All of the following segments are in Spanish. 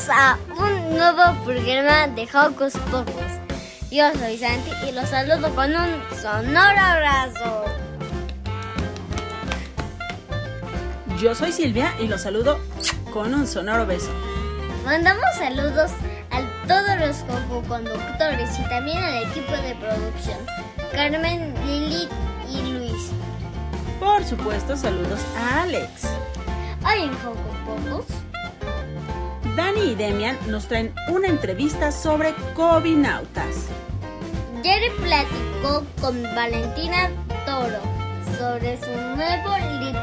Bienvenidos a un nuevo programa de Hocus Pocus. Yo soy Santi y los saludo con un sonoro abrazo. Yo soy Silvia y los saludo con un sonoro beso. Mandamos saludos a todos los conductores y también al equipo de producción, Carmen, Lili y Luis. Por supuesto, saludos a Alex. Hoy en Hocus Pocus Dani y Demian nos traen una entrevista sobre Cobinautas. Jerry platicó con Valentina Toro sobre su nuevo libro.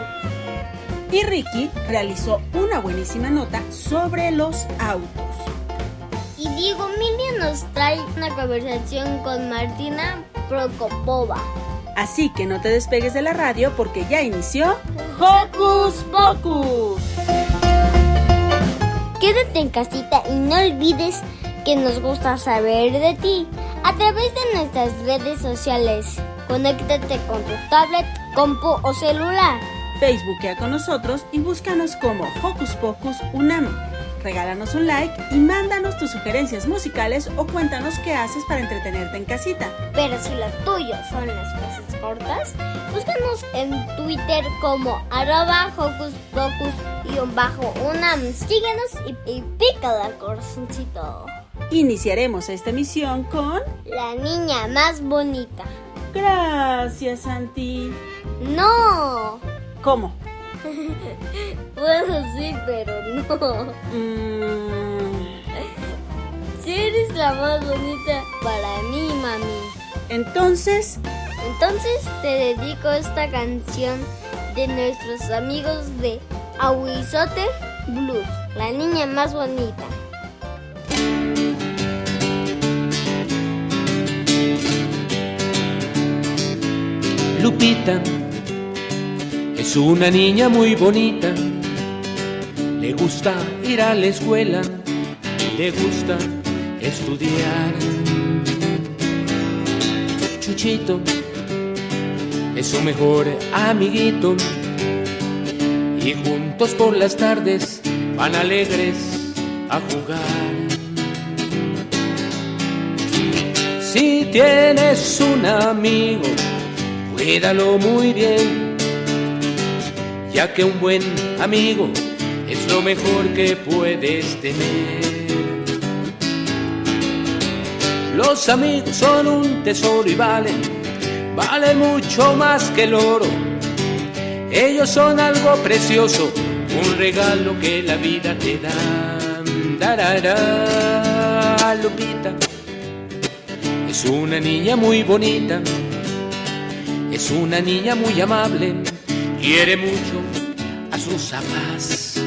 Y Ricky realizó una buenísima nota sobre los autos. Y Diego Mili nos trae una conversación con Martina Prokopova. Así que no te despegues de la radio porque ya inició Hocus Pocus. Quédate en casita y no olvides que nos gusta saber de ti a través de nuestras redes sociales. Conéctate con tu tablet, compu o celular. Facebookea con nosotros y búscanos como Hocus Pocus Unam. Regálanos un like y mándanos tus sugerencias musicales o cuéntanos qué haces para entretenerte en casita. Pero si lo tuyo son las frases cortas, búscanos en Twitter como arroba Hocus Pocus Unam. Síguenos y, y pica el corazoncito. Iniciaremos esta emisión con... La niña más bonita. Gracias, Santi. No. ¿Cómo? bueno, sí, pero no. Mm. Si eres la más bonita para mí, mami. Entonces... Entonces te dedico esta canción de nuestros amigos de Aguizote Blues, la niña más bonita. Lupita es una niña muy bonita, le gusta ir a la escuela, le gusta estudiar. Chuchito es su mejor amiguito y juntos por las tardes van alegres a jugar. Si tienes un amigo, cuídalo muy bien, ya que un buen amigo es lo mejor que puedes tener. Los amigos son un tesoro y valen, valen mucho más que el oro. Ellos son algo precioso, un regalo que la vida te da. Darara, Lupita es una niña muy bonita, es una niña muy amable, quiere mucho a sus papás.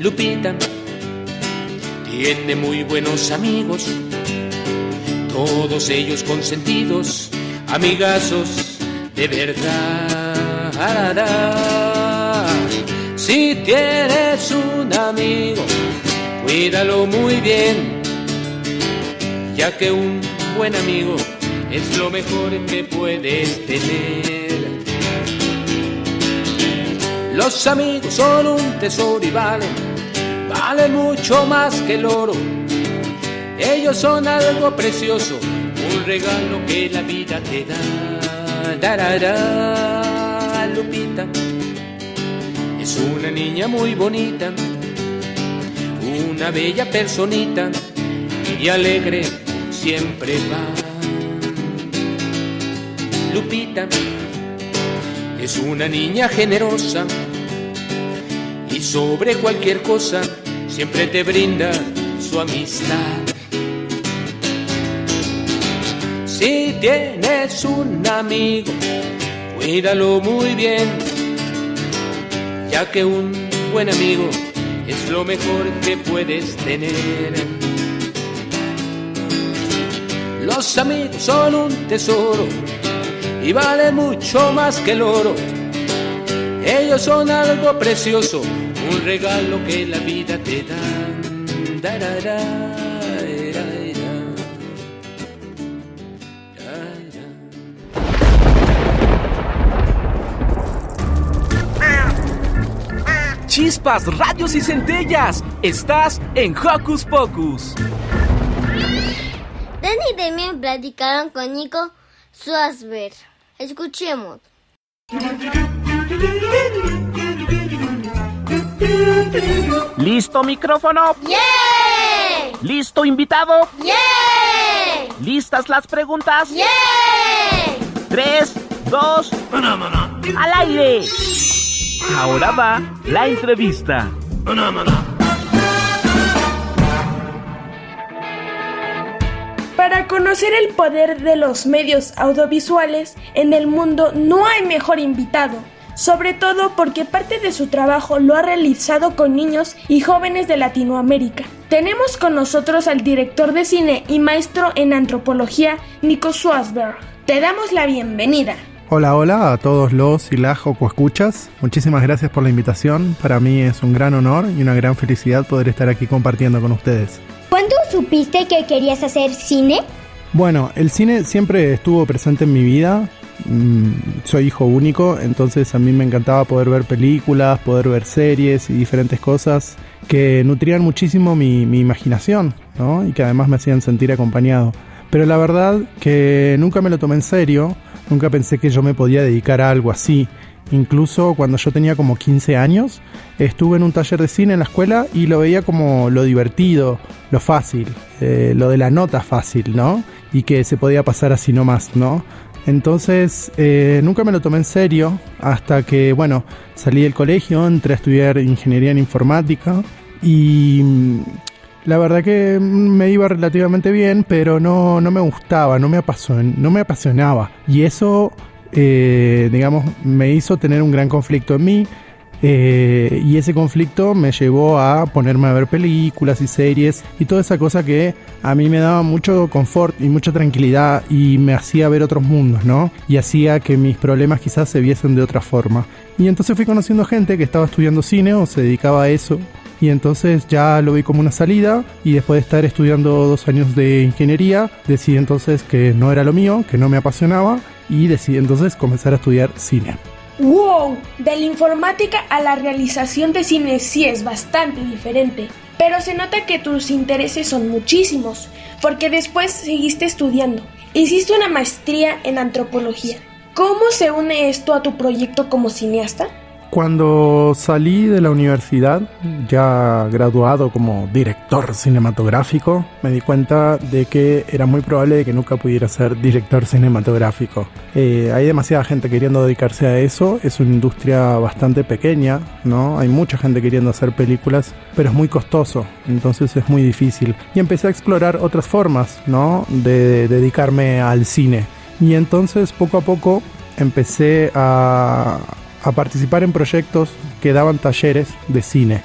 Lupita tiene muy buenos amigos, todos ellos consentidos, amigazos de verdad. Si tienes un amigo, cuídalo muy bien, ya que un buen amigo es lo mejor que puedes tener. Los amigos son un tesoro y valen, valen mucho más que el oro. Ellos son algo precioso, un regalo que la vida te da. Lupita Es una niña muy bonita, una bella personita y alegre siempre va. Lupita es una niña generosa y sobre cualquier cosa siempre te brinda su amistad. Si tienes un amigo, cuídalo muy bien, ya que un buen amigo es lo mejor que puedes tener. Los amigos son un tesoro y vale mucho más que el oro. Ellos son algo precioso, un regalo que la vida te da. Chispas, radios y centellas. Estás en Hocus Pocus. Danny y Demian platicaron con Nico Suasberg. Escuchemos. ¿Listo micrófono? ¡Yeah! ¿Listo invitado? ¡Yeah! ¿Listas las preguntas? ¡Yeah! Tres, dos, al aire. Ahora va la entrevista. Para conocer el poder de los medios audiovisuales en el mundo no hay mejor invitado, sobre todo porque parte de su trabajo lo ha realizado con niños y jóvenes de Latinoamérica. Tenemos con nosotros al director de cine y maestro en antropología, Nico Schwarzberg. Te damos la bienvenida. Hola, hola a todos los y las escuchas. Muchísimas gracias por la invitación. Para mí es un gran honor y una gran felicidad poder estar aquí compartiendo con ustedes. ¿Cuándo supiste que querías hacer cine? Bueno, el cine siempre estuvo presente en mi vida. Mm, soy hijo único, entonces a mí me encantaba poder ver películas, poder ver series y diferentes cosas que nutrían muchísimo mi, mi imaginación, ¿no? Y que además me hacían sentir acompañado. Pero la verdad que nunca me lo tomé en serio Nunca pensé que yo me podía dedicar a algo así. Incluso cuando yo tenía como 15 años, estuve en un taller de cine en la escuela y lo veía como lo divertido, lo fácil, eh, lo de la nota fácil, ¿no? Y que se podía pasar así nomás, ¿no? Entonces, eh, nunca me lo tomé en serio hasta que, bueno, salí del colegio, entré a estudiar ingeniería en informática y la verdad que me iba relativamente bien, pero no, no me gustaba, no me, no me apasionaba. Y eso, eh, digamos, me hizo tener un gran conflicto en mí. Eh, y ese conflicto me llevó a ponerme a ver películas y series y toda esa cosa que a mí me daba mucho confort y mucha tranquilidad y me hacía ver otros mundos, ¿no? Y hacía que mis problemas quizás se viesen de otra forma. Y entonces fui conociendo gente que estaba estudiando cine o se dedicaba a eso y entonces ya lo vi como una salida y después de estar estudiando dos años de ingeniería decidí entonces que no era lo mío, que no me apasionaba y decidí entonces comenzar a estudiar cine. ¡Wow! De la informática a la realización de cine sí es bastante diferente, pero se nota que tus intereses son muchísimos, porque después seguiste estudiando. Hiciste una maestría en antropología. ¿Cómo se une esto a tu proyecto como cineasta? Cuando salí de la universidad, ya graduado como director cinematográfico, me di cuenta de que era muy probable que nunca pudiera ser director cinematográfico. Eh, hay demasiada gente queriendo dedicarse a eso, es una industria bastante pequeña, ¿no? Hay mucha gente queriendo hacer películas, pero es muy costoso, entonces es muy difícil. Y empecé a explorar otras formas, ¿no? De dedicarme al cine. Y entonces poco a poco empecé a, a participar en proyectos que daban talleres de cine,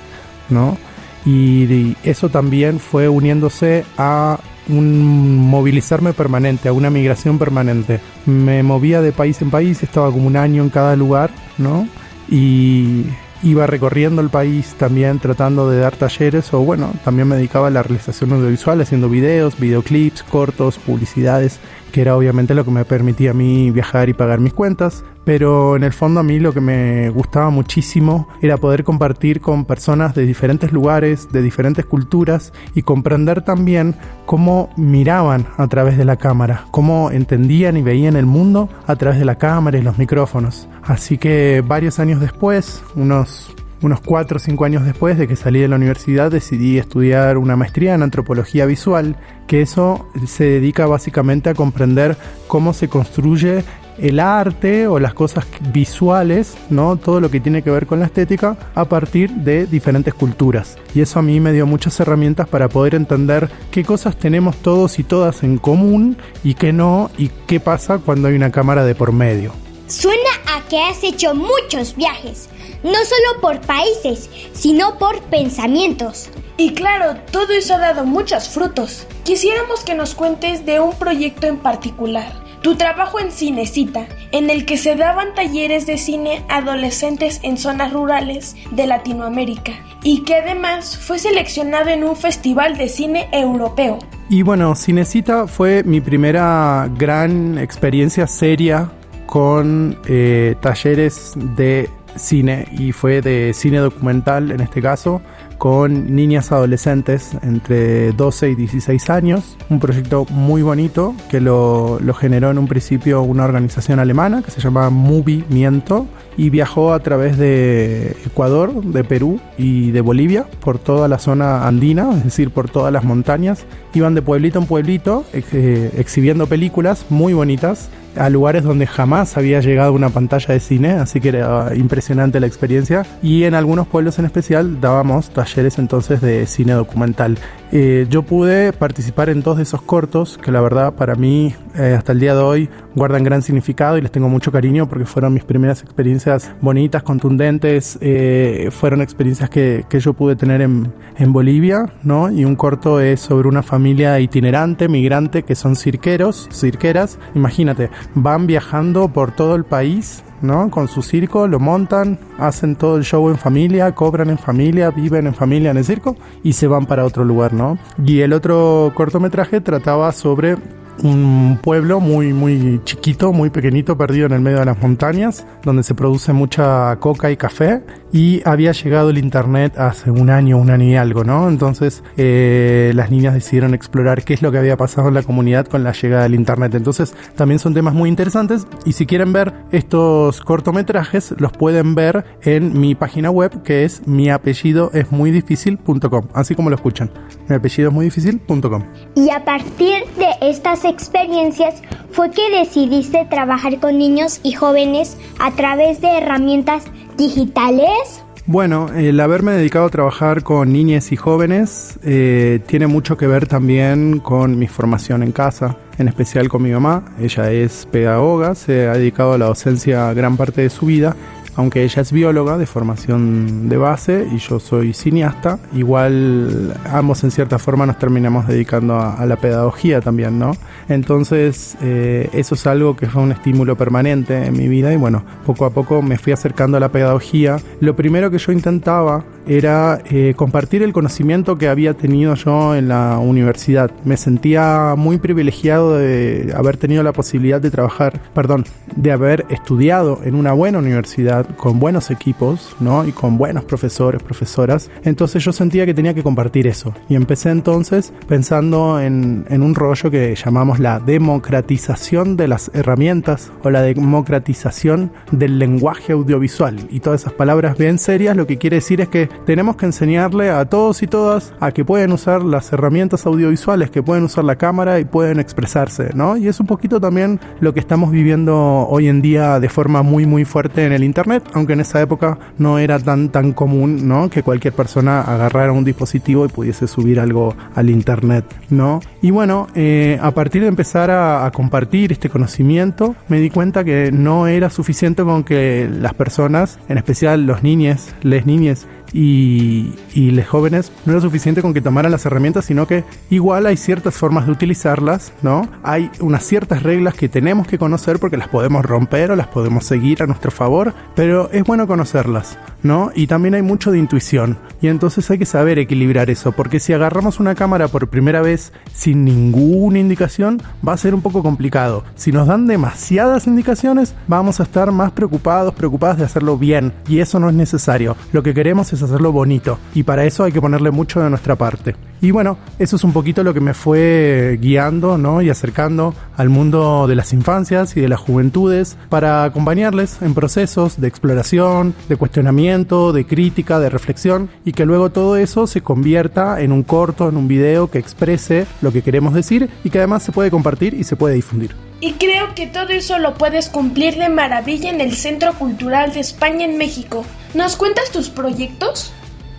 ¿no? Y, eso también fue uniéndose a un movilizarme permanente, a una migración permanente. Me movía de país en país, estaba como un año en cada lugar, ¿no? Y iba recorriendo el país también tratando de dar talleres o bueno, también me dedicaba a la realización audiovisual, haciendo videos, videoclips, cortos, publicidades, que era obviamente lo que me permitía a mí viajar y pagar mis cuentas pero en el fondo a mí lo que me gustaba muchísimo era poder compartir con personas de diferentes lugares, de diferentes culturas y comprender también cómo miraban a través de la cámara, cómo entendían y veían el mundo a través de la cámara y los micrófonos. Así que varios años después, unos unos 4 o 5 años después de que salí de la universidad decidí estudiar una maestría en antropología visual, que eso se dedica básicamente a comprender cómo se construye el arte o las cosas visuales, ¿no? Todo lo que tiene que ver con la estética a partir de diferentes culturas. Y eso a mí me dio muchas herramientas para poder entender qué cosas tenemos todos y todas en común y qué no y qué pasa cuando hay una cámara de por medio. Suena a que has hecho muchos viajes, no solo por países, sino por pensamientos. Y claro, todo eso ha dado muchos frutos. Quisiéramos que nos cuentes de un proyecto en particular. Tu trabajo en Cinecita, en el que se daban talleres de cine adolescentes en zonas rurales de Latinoamérica y que además fue seleccionado en un festival de cine europeo. Y bueno, Cinecita fue mi primera gran experiencia seria con eh, talleres de cine y fue de cine documental en este caso con niñas adolescentes entre 12 y 16 años. Un proyecto muy bonito que lo, lo generó en un principio una organización alemana que se llama Movimiento y viajó a través de Ecuador, de Perú y de Bolivia por toda la zona andina, es decir, por todas las montañas. Iban de pueblito en pueblito eh, exhibiendo películas muy bonitas a lugares donde jamás había llegado una pantalla de cine, así que era impresionante la experiencia. Y en algunos pueblos en especial dábamos talleres entonces de cine documental. Eh, yo pude participar en dos de esos cortos que la verdad para mí eh, hasta el día de hoy guardan gran significado y les tengo mucho cariño porque fueron mis primeras experiencias bonitas, contundentes, eh, fueron experiencias que, que, yo pude tener en, en Bolivia, ¿no? Y un corto es sobre una familia itinerante, migrante, que son cirqueros, cirqueras, imagínate, van viajando por todo el país ¿no? Con su circo, lo montan, hacen todo el show en familia, cobran en familia, viven en familia en el circo y se van para otro lugar, ¿no? Y el otro cortometraje trataba sobre un pueblo muy muy chiquito, muy pequeñito, perdido en el medio de las montañas, donde se produce mucha coca y café y había llegado el internet hace un año, un año y algo, ¿no? Entonces eh, las niñas decidieron explorar qué es lo que había pasado en la comunidad con la llegada del internet. Entonces también son temas muy interesantes y si quieren ver estos cortometrajes los pueden ver en mi página web que es mi apellido es muy difícil.com, así como lo escuchan. Mi apellido es muy difícil.com. Y a partir de estas experiencias fue que decidiste trabajar con niños y jóvenes a través de herramientas digitales? Bueno, el haberme dedicado a trabajar con niñas y jóvenes eh, tiene mucho que ver también con mi formación en casa, en especial con mi mamá. Ella es pedagoga, se ha dedicado a la docencia gran parte de su vida aunque ella es bióloga de formación de base y yo soy cineasta, igual ambos en cierta forma nos terminamos dedicando a, la pedagogía también, ¿no? Entonces eh, eso es algo que fue un estímulo permanente en mi vida y bueno, poco a poco me fui acercando a la pedagogía. Lo primero que yo intentaba era eh, compartir el conocimiento que había tenido yo en la universidad. Me sentía muy privilegiado de haber tenido la posibilidad de trabajar, perdón, de haber estudiado en una buena universidad con buenos equipos, ¿no? Y con buenos profesores, profesoras. Entonces yo sentía que tenía que compartir eso. Y empecé entonces pensando en, en un rollo que llamamos la democratización de las herramientas o la democratización del lenguaje audiovisual. Y todas esas palabras bien serias lo que quiere decir es que tenemos que enseñarle a todos y todas a que pueden usar las herramientas audiovisuales, que pueden usar la cámara y pueden expresarse, ¿no? Y es un poquito también lo que estamos viviendo hoy en día de forma muy muy fuerte en el internet, aunque en esa época no era tan tan común, ¿no? Que cualquier persona agarrara un dispositivo y pudiese subir algo al internet, ¿no? Y bueno, eh, a partir de empezar a, compartir este conocimiento, me di cuenta que no era suficiente con que las personas, en especial los niños, les niñes, y, y los jóvenes no era suficiente con que tomaran las herramientas, sino que igual hay ciertas formas de utilizarlas, ¿no? Hay unas ciertas reglas que tenemos que conocer porque las podemos romper o las podemos seguir a nuestro favor, pero es bueno conocerlas, ¿no? Y también hay mucho de intuición, y entonces hay que saber equilibrar eso, porque si agarramos una cámara por primera vez sin ninguna indicación, va a ser un poco complicado. Si nos dan demasiadas indicaciones, vamos a estar más preocupados, preocupadas de hacerlo bien, y eso no es necesario. Lo que queremos es hacerlo bonito y para eso hay que ponerle mucho de nuestra parte. Y bueno, eso es un poquito lo que me fue guiando ¿no? y acercando al mundo de las infancias y de las juventudes para acompañarles en procesos de exploración, de cuestionamiento, de crítica, de reflexión y que luego todo eso se convierta en un corto, en un video que exprese lo que queremos decir y que además se puede compartir y se puede difundir. Y creo que todo eso lo puedes cumplir de maravilla en el Centro Cultural de España en México. ¿Nos cuentas tus proyectos?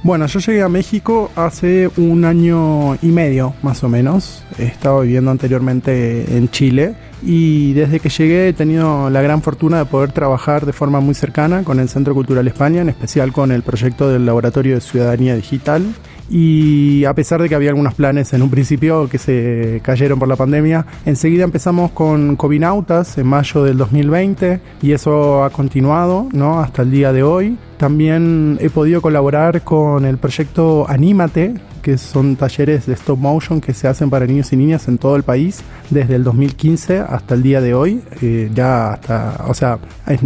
Bueno, yo llegué a México hace un año y medio, más o menos. He estado viviendo anteriormente en Chile y desde que llegué he tenido la gran fortuna de poder trabajar de forma muy cercana con el Centro Cultural España, en especial con el proyecto del Laboratorio de Ciudadanía Digital y a pesar de que había algunos planes en un principio que se cayeron por la pandemia, enseguida empezamos con Covinautas en mayo del 2020 y eso ha continuado ¿no? hasta el día de hoy. También he podido colaborar con el proyecto Anímate, que son talleres de stop motion que se hacen para niños y niñas en todo el país desde el 2015 hasta el día de hoy. Eh, ya hasta, o sea,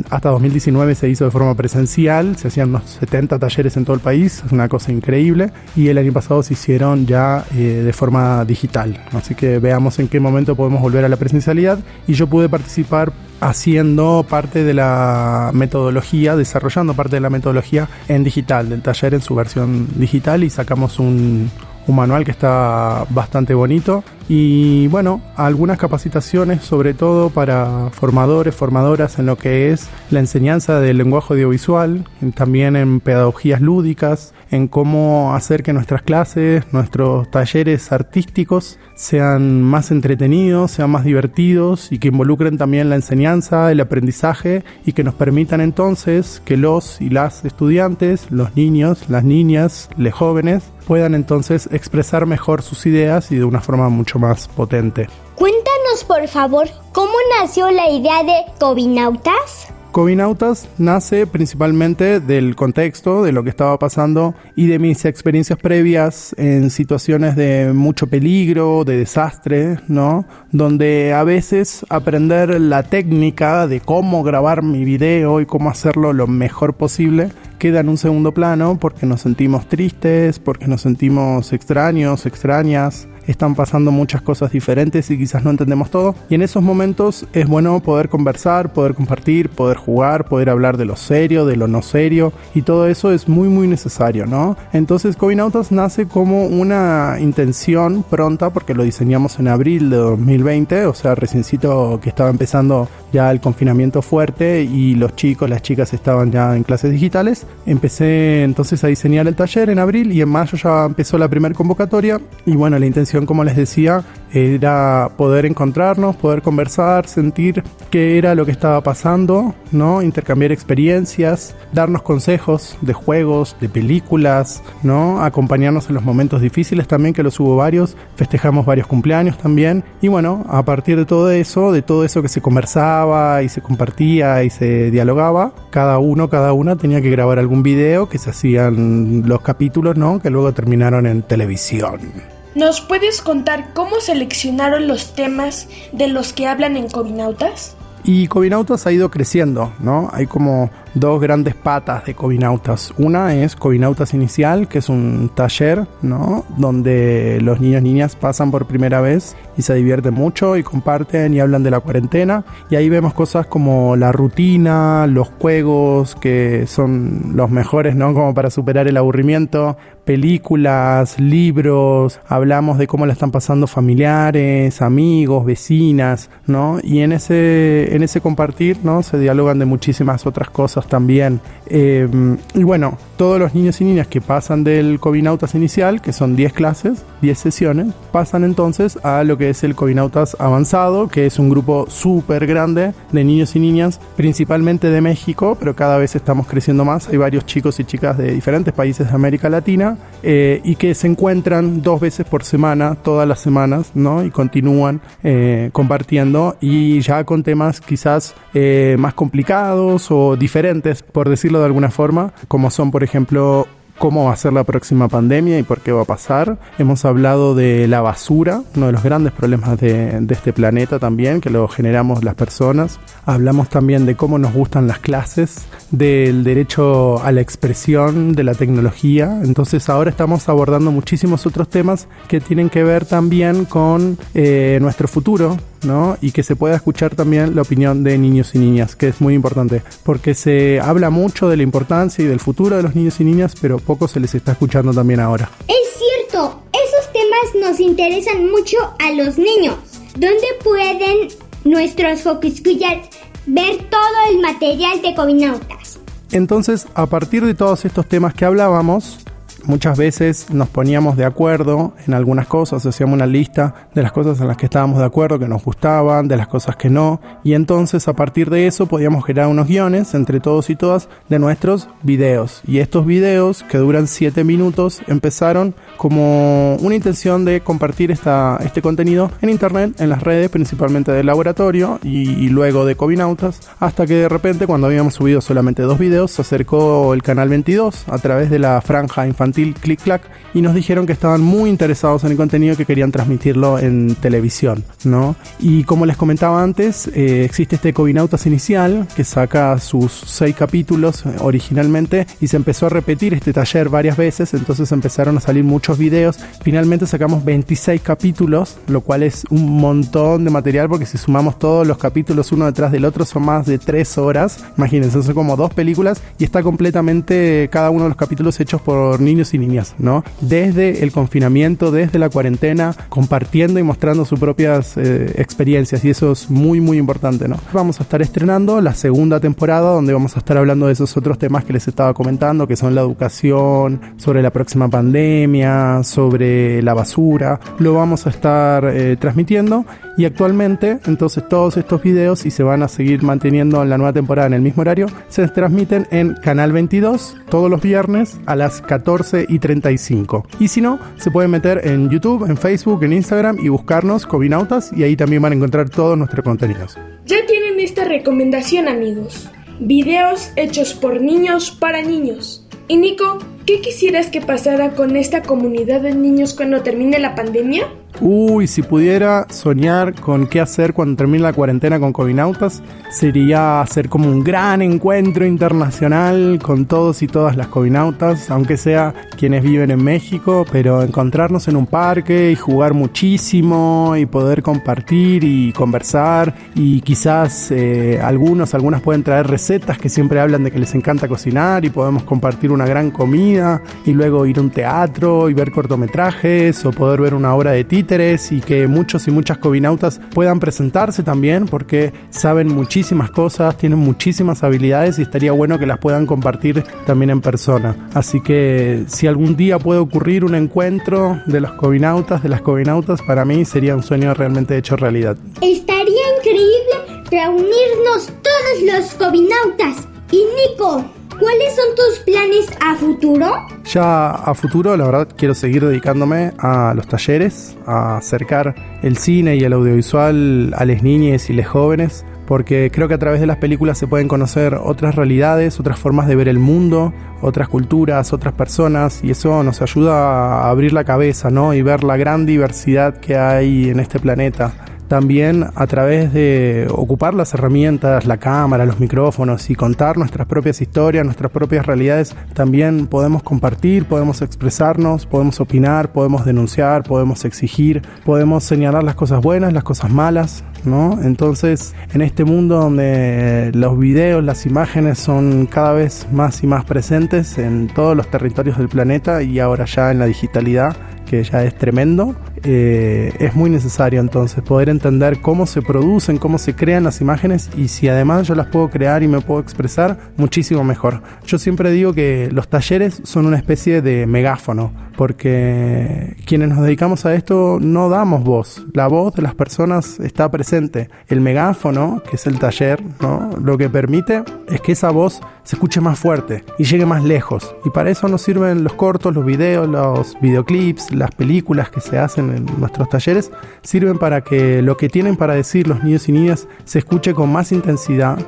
hasta 2019 se hizo de forma presencial, se hacían unos 70 talleres en todo el país, es una cosa increíble. Y el año pasado se hicieron ya eh, de forma digital. Así que veamos en qué momento podemos volver a la presencialidad. Y yo pude participar haciendo parte de la metodología, desarrollando parte de la metodología en digital, del taller en su versión digital y sacamos un, un manual que está bastante bonito. Y bueno, algunas capacitaciones sobre todo para formadores, formadoras en lo que es la enseñanza del lenguaje audiovisual, también en pedagogías lúdicas, en cómo hacer que nuestras clases, nuestros talleres artísticos sean más entretenidos, sean más divertidos y que involucren también la enseñanza, el aprendizaje y que nos permitan entonces que los y las estudiantes, los niños, las niñas, los jóvenes puedan entonces expresar mejor sus ideas y de una forma mucho más potente. Cuéntanos por favor cómo nació la idea de Cobinautas. Cobinautas nace principalmente del contexto, de lo que estaba pasando y de mis experiencias previas en situaciones de mucho peligro, de desastre, ¿no? Donde a veces aprender la técnica de cómo grabar mi video y cómo hacerlo lo mejor posible queda en un segundo plano porque nos sentimos tristes, porque nos sentimos extraños, extrañas, están pasando muchas cosas diferentes y quizás no entendemos todo. Y en esos momentos es bueno poder conversar, poder compartir, poder jugar, poder hablar de lo serio, de lo no serio y todo eso es muy muy necesario, ¿no? Entonces Cobinautas nace como una intención pronta porque lo diseñamos en abril de 2020, o sea, reciencito que estaba empezando ya el confinamiento fuerte y los chicos, las chicas estaban ya en clases digitales. Empecé entonces a diseñar el taller en abril y en mayo ya empezó la primera convocatoria y bueno, la intención como les decía, era poder encontrarnos, poder conversar, sentir qué era lo que estaba pasando, ¿no? Intercambiar experiencias, darnos consejos de juegos, de películas, ¿no? Acompañarnos en los momentos difíciles también, que los hubo varios, festejamos varios cumpleaños también, y bueno, a partir de todo eso, de todo eso que se conversaba y se compartía y se dialogaba, cada uno, cada una tenía que grabar algún video que se hacían los capítulos, ¿no? Que luego terminaron en televisión. ¿Nos puedes contar cómo seleccionaron los temas de los que hablan en Cobinautas? Y Cobinautas ha ido creciendo, ¿no? Hay como dos grandes patas de Cobinautas. Una es Cobinautas Inicial, que es un taller, ¿no? Donde los niños y niñas pasan por primera vez y se divierten mucho y comparten y hablan de la cuarentena. Y ahí vemos cosas como la rutina, los juegos, que son los mejores, ¿no? Como para superar el aburrimiento, películas, libros, hablamos de cómo la están pasando familiares, amigos, vecinas, ¿no? Y en ese, en ese compartir, ¿no? Se dialogan de muchísimas otras cosas también. Eh, y bueno, todos los niños y niñas que pasan del Cobinautas inicial, que son 10 clases, 10 sesiones, pasan entonces a lo que es el Cobinautas avanzado, que es un grupo súper grande de niños y niñas, principalmente de México, pero cada vez estamos creciendo más. Hay varios chicos y chicas de diferentes países de América Latina eh, y que se encuentran dos veces por semana, todas las semanas, ¿no? Y continúan eh, compartiendo y ya con temas quizás eh, más complicados o diferentes, por decirlo de alguna forma, como son, por ejemplo, cómo va a ser la próxima pandemia y por qué va a pasar. Hemos hablado de la basura, uno de los grandes problemas de, de este planeta también, que lo generamos las personas. Hablamos también de cómo nos gustan las clases, del derecho a la expresión, de la tecnología. Entonces ahora estamos abordando muchísimos otros temas que tienen que ver también con eh, nuestro futuro, ¿no? Y que se pueda escuchar también la opinión de niños y niñas, que es muy importante, porque se habla mucho de la importancia y del futuro de los niños y niñas, pero poco se les está escuchando también ahora. Es cierto, esos temas nos interesan mucho a los niños. ¿Dónde pueden nuestros focuscuyas ver todo el material de Covinautas? Entonces, a partir de todos estos temas que hablábamos, muchas veces nos poníamos de acuerdo en algunas cosas, hacíamos una lista de las cosas en las que estábamos de acuerdo, que nos gustaban, de las cosas que no, y entonces a partir de eso podíamos generar unos guiones entre todos y todas de nuestros videos. Y estos videos, que duran 7 minutos, empezaron como una intención de compartir esta, este contenido en internet, en las redes, principalmente del laboratorio y, luego de Covinautas, hasta que de repente cuando habíamos subido solamente dos videos, se acercó el canal 22 a través de la franja infantil Click Clack y nos dijeron que estaban muy interesados en el contenido que querían transmitirlo en televisión, ¿no? Y como les comentaba antes, eh, existe este Cobinautas inicial que saca sus seis capítulos eh, originalmente y se empezó a repetir este taller varias veces, entonces empezaron a salir muchos videos. Finalmente sacamos 26 capítulos, lo cual es un montón de material porque si sumamos todos los capítulos uno detrás del otro son más de 3 horas. Imagínense, son como dos películas y está completamente cada uno de los capítulos hechos por niños y niñas, ¿no? Desde el confinamiento, desde la cuarentena, compartiendo y mostrando sus propias eh, experiencias y eso es muy muy importante, ¿no? Vamos a estar estrenando la segunda temporada donde vamos a estar hablando de esos otros temas que les estaba comentando, que son la educación, sobre la próxima pandemia, sobre la basura, lo vamos a estar eh, transmitiendo y actualmente entonces todos estos videos y se van a seguir manteniendo en la nueva temporada en el mismo horario, se transmiten en Canal 22 todos los viernes a las 14 y 35. Y si no, se pueden meter en YouTube, en Facebook, en Instagram y buscarnos Cobinautas y ahí también van a encontrar todos nuestros contenidos. Ya tienen esta recomendación amigos. Videos hechos por niños para niños. Y Nico, ¿qué quisieras que pasara con esta comunidad de niños cuando termine la pandemia? Uy, si pudiera soñar con qué hacer cuando termine la cuarentena con Cobinautas, sería hacer como un gran encuentro internacional con todos y todas las Cobinautas, aunque sea quienes viven en México, pero encontrarnos en un parque y jugar muchísimo y poder compartir y conversar. Y quizás eh, algunos, algunas pueden traer recetas que siempre hablan de que les encanta cocinar y podemos compartir una gran comida y luego ir a un teatro y ver cortometrajes o poder ver una obra de y que muchos y muchas cobinautas puedan presentarse también porque saben muchísimas cosas, tienen muchísimas habilidades y estaría bueno que las puedan compartir también en persona. Así que si algún día puede ocurrir un encuentro de los cobinautas, de las cobinautas, para mí sería un sueño realmente hecho realidad. Estaría increíble reunirnos todos los cobinautas. Y Nico, ¿Cuáles son tus planes a futuro? Ya a futuro, la verdad, quiero seguir dedicándome a los talleres, a acercar el cine y el audiovisual a las niñas y los jóvenes, porque creo que a través de las películas se pueden conocer otras realidades, otras formas de ver el mundo, otras culturas, otras personas, y eso nos ayuda a abrir la cabeza, ¿no? Y ver la gran diversidad que hay en este planeta también a través de ocupar las herramientas, la cámara, los micrófonos y contar nuestras propias historias, nuestras propias realidades, también podemos compartir, podemos expresarnos, podemos opinar, podemos denunciar, podemos exigir, podemos señalar las cosas buenas, las cosas malas, ¿no? Entonces, en este mundo donde los videos, las imágenes son cada vez más y más presentes en todos los territorios del planeta y ahora ya en la digitalidad, que ya es tremendo, eh, es muy necesario entonces poder entender cómo se producen, cómo se crean las imágenes y si además yo las puedo crear y me puedo expresar, muchísimo mejor. Yo siempre digo que los talleres son una especie de megáfono, porque quienes nos dedicamos a esto no damos voz, la voz de las personas está presente. El megáfono, que es el taller, ¿no? lo que permite es que esa voz se escuche más fuerte y llegue más lejos. Y para eso nos sirven los cortos, los videos, los videoclips, las películas que se hacen en nuestros talleres sirven para que lo que tienen para decir los niños y niñas se escuche con más intensidad,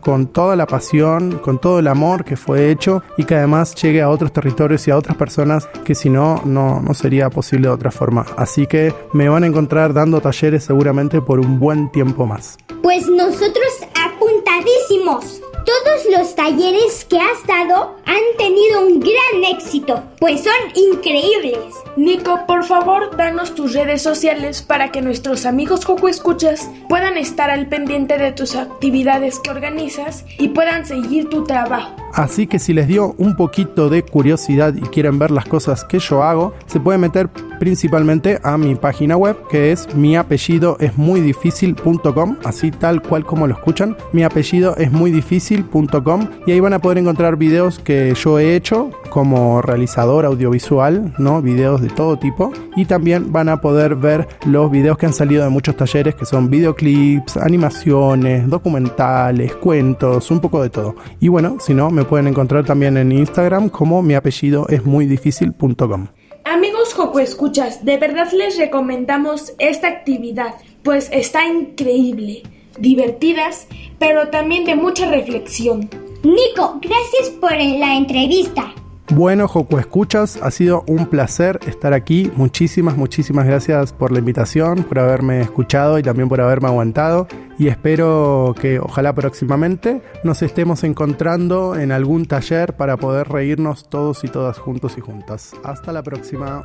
con toda la pasión, con todo el amor que fue hecho y que además llegue a otros territorios y a otras personas que si no, no, no sería posible de otra forma. Así que me van a encontrar dando talleres seguramente por un buen tiempo más. Pues nosotros apuntadísimos. Todos los talleres que has dado han tenido un gran éxito, pues son increíbles. Nico, por favor, danos tus redes sociales para que nuestros amigos Coco Escuchas puedan estar al pendiente de tus actividades que organizas y puedan seguir tu trabajo. Así que si les dio un poquito de curiosidad y quieren ver las cosas que yo hago, se pueden meter principalmente a mi página web que es mi apellido es muy difícil.com, así tal cual como lo escuchan. Mi apellido es muy difícil.com y ahí van a poder encontrar videos que yo he hecho como realizador audiovisual, ¿no? Videos de todo tipo y también van a poder ver los videos que han salido de muchos talleres que son videoclips, animaciones, documentales, cuentos, un poco de todo. Y bueno, si no, me pueden encontrar también en Instagram como mi apellido es muy difícil.com. Amigos Joco Escuchas, de verdad les recomendamos esta actividad, pues está increíble, divertidas, pero también de mucha reflexión. Nico, gracias por la entrevista. Bueno, Joco Escuchas, ha sido un placer estar aquí. Muchísimas, muchísimas gracias por la invitación, por haberme escuchado y también por haberme aguantado. Y espero que ojalá próximamente nos estemos encontrando en algún taller para poder reírnos todos y todas juntos y juntas. Hasta la próxima.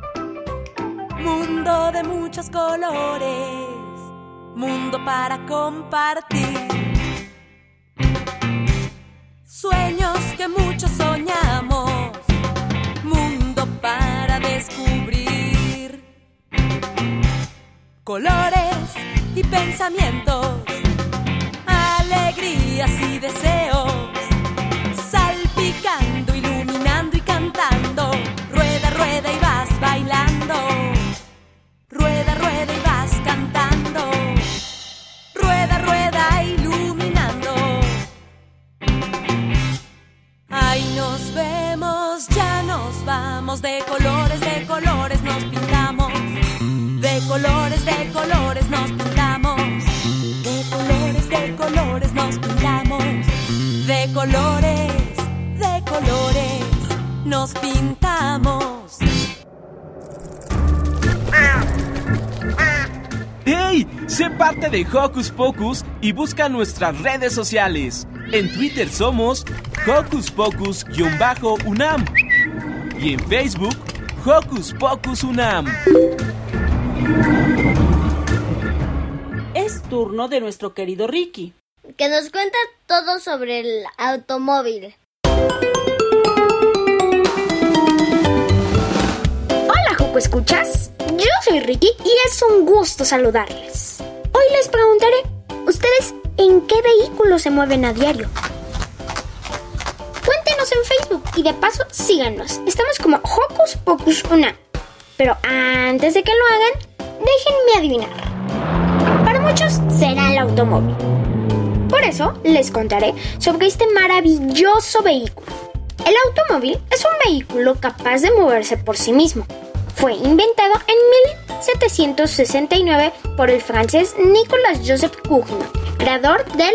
Mundo de muchos colores, mundo para compartir. Sueños que muchos soñamos colores y pensamientos, alegrías y deseos, salpicando, iluminando y cantando, rueda, rueda y vas bailando, rueda, rueda y vas cantando, rueda, rueda iluminando. Ahí nos vemos, ya nos vamos de colores, de colores nos colores, de colores nos pintamos. De colores, de colores nos pintamos. De colores, de colores nos pintamos. ¡Hey! Sé parte de Hocus Pocus y busca nuestras redes sociales. En Twitter somos Hocus Pocus-UNAM y en Facebook Hocus Pocus UNAM. Es turno de nuestro querido Ricky. Que nos cuenta todo sobre el automóvil. Hola, Joco Escuchas. Yo soy Ricky y es un gusto saludarles. Hoy les preguntaré, ¿ustedes en qué vehículo se mueven a diario? Cuéntenos en Facebook y de paso síganos. Estamos como Hocus Pocus Una. Pero antes de que lo hagan, déjenme adivinar. Para muchos será el automóvil. Por eso les contaré sobre este maravilloso vehículo. El automóvil es un vehículo capaz de moverse por sí mismo. Fue inventado en 1769 por el francés Nicolas Joseph Cougnon, creador del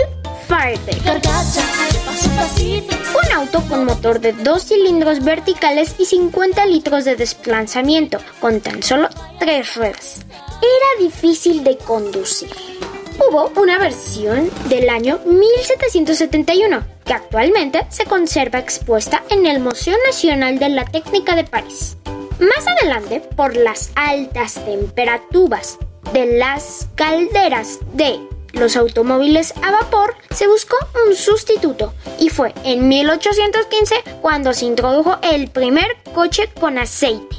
Un auto con motor de dos cilindros verticales y 50 litros de desplazamiento, con tan solo tres ruedas. Era difícil de conducir. Hubo una versión del año 1771 que actualmente se conserva expuesta en el Museo Nacional de la Técnica de París. Más adelante, por las altas temperaturas de las calderas de los automóviles a vapor, se buscó un sustituto y fue en 1815 cuando se introdujo el primer coche con aceite,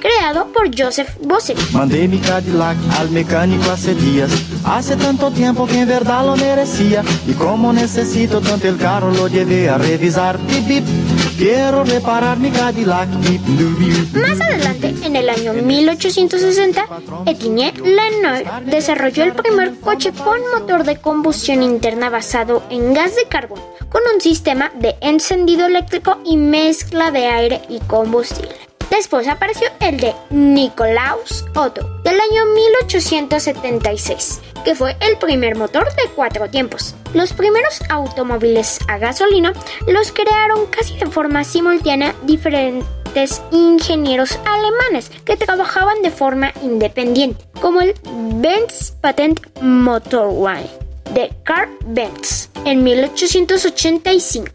creado por Joseph Bosset. Mandei mi Cadillac al mecánico hace días, hace tanto tiempo que en verdad lo merecía y como necesito tanto el carro lo llevé a revisar. Bip, bip. Quiero reparar mi Cadillac. Bip. Más adelante, año 1860, Etienne Lenoir desarrolló el primer coche con motor de combustión interna basado en gas de carbón, con un sistema de encendido eléctrico y mezcla de aire y combustible. Después apareció el de Nikolaus Otto, del año 1876, que fue el primer motor de cuatro tiempos. Los primeros automóviles a gasolina los crearon casi de forma simultánea diferentes ingenieros alemanes que trabajaban de forma independiente, como el Benz Patent Motorway de Carl Benz en 1885.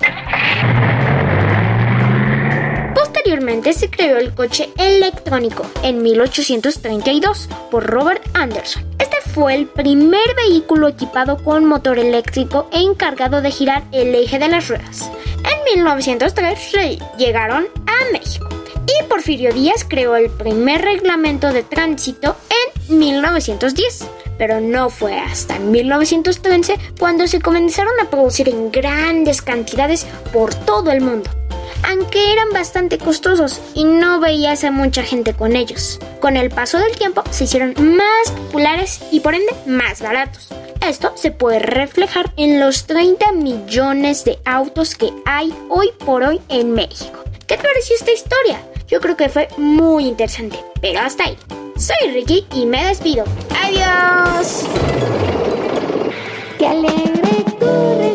Posteriormente se creó el coche electrónico en 1832 por Robert Anderson. Este fue el primer vehículo equipado con motor eléctrico e encargado de girar el eje de las ruedas. En 1903 llegaron a México y Porfirio Díaz creó el primer reglamento de tránsito en 1910 pero no fue hasta 1913 cuando se comenzaron a producir en grandes cantidades por todo el mundo aunque eran bastante costosos y no veías a mucha gente con ellos. Con el paso del tiempo se hicieron más populares y por ende más baratos. Esto se puede reflejar en los 30 millones de autos que hay hoy por hoy en México. ¿Qué te pareció esta historia? Yo creo que fue muy interesante, pero hasta ahí. Soy Ricky y me despido. ¡Adiós! ¡Qué alegre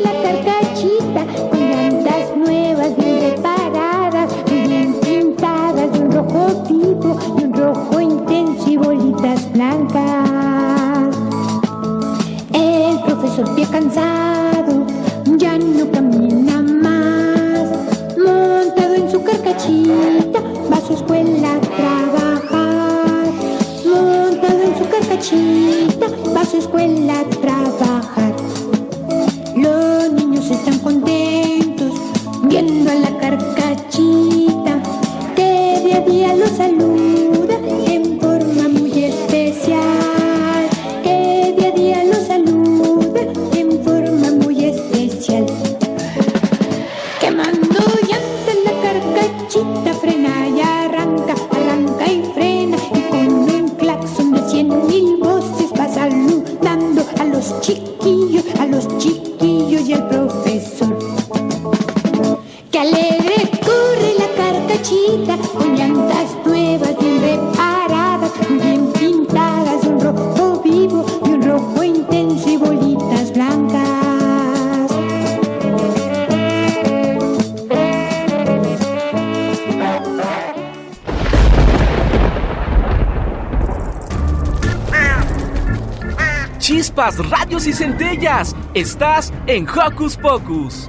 Estás en Hocus Pocus.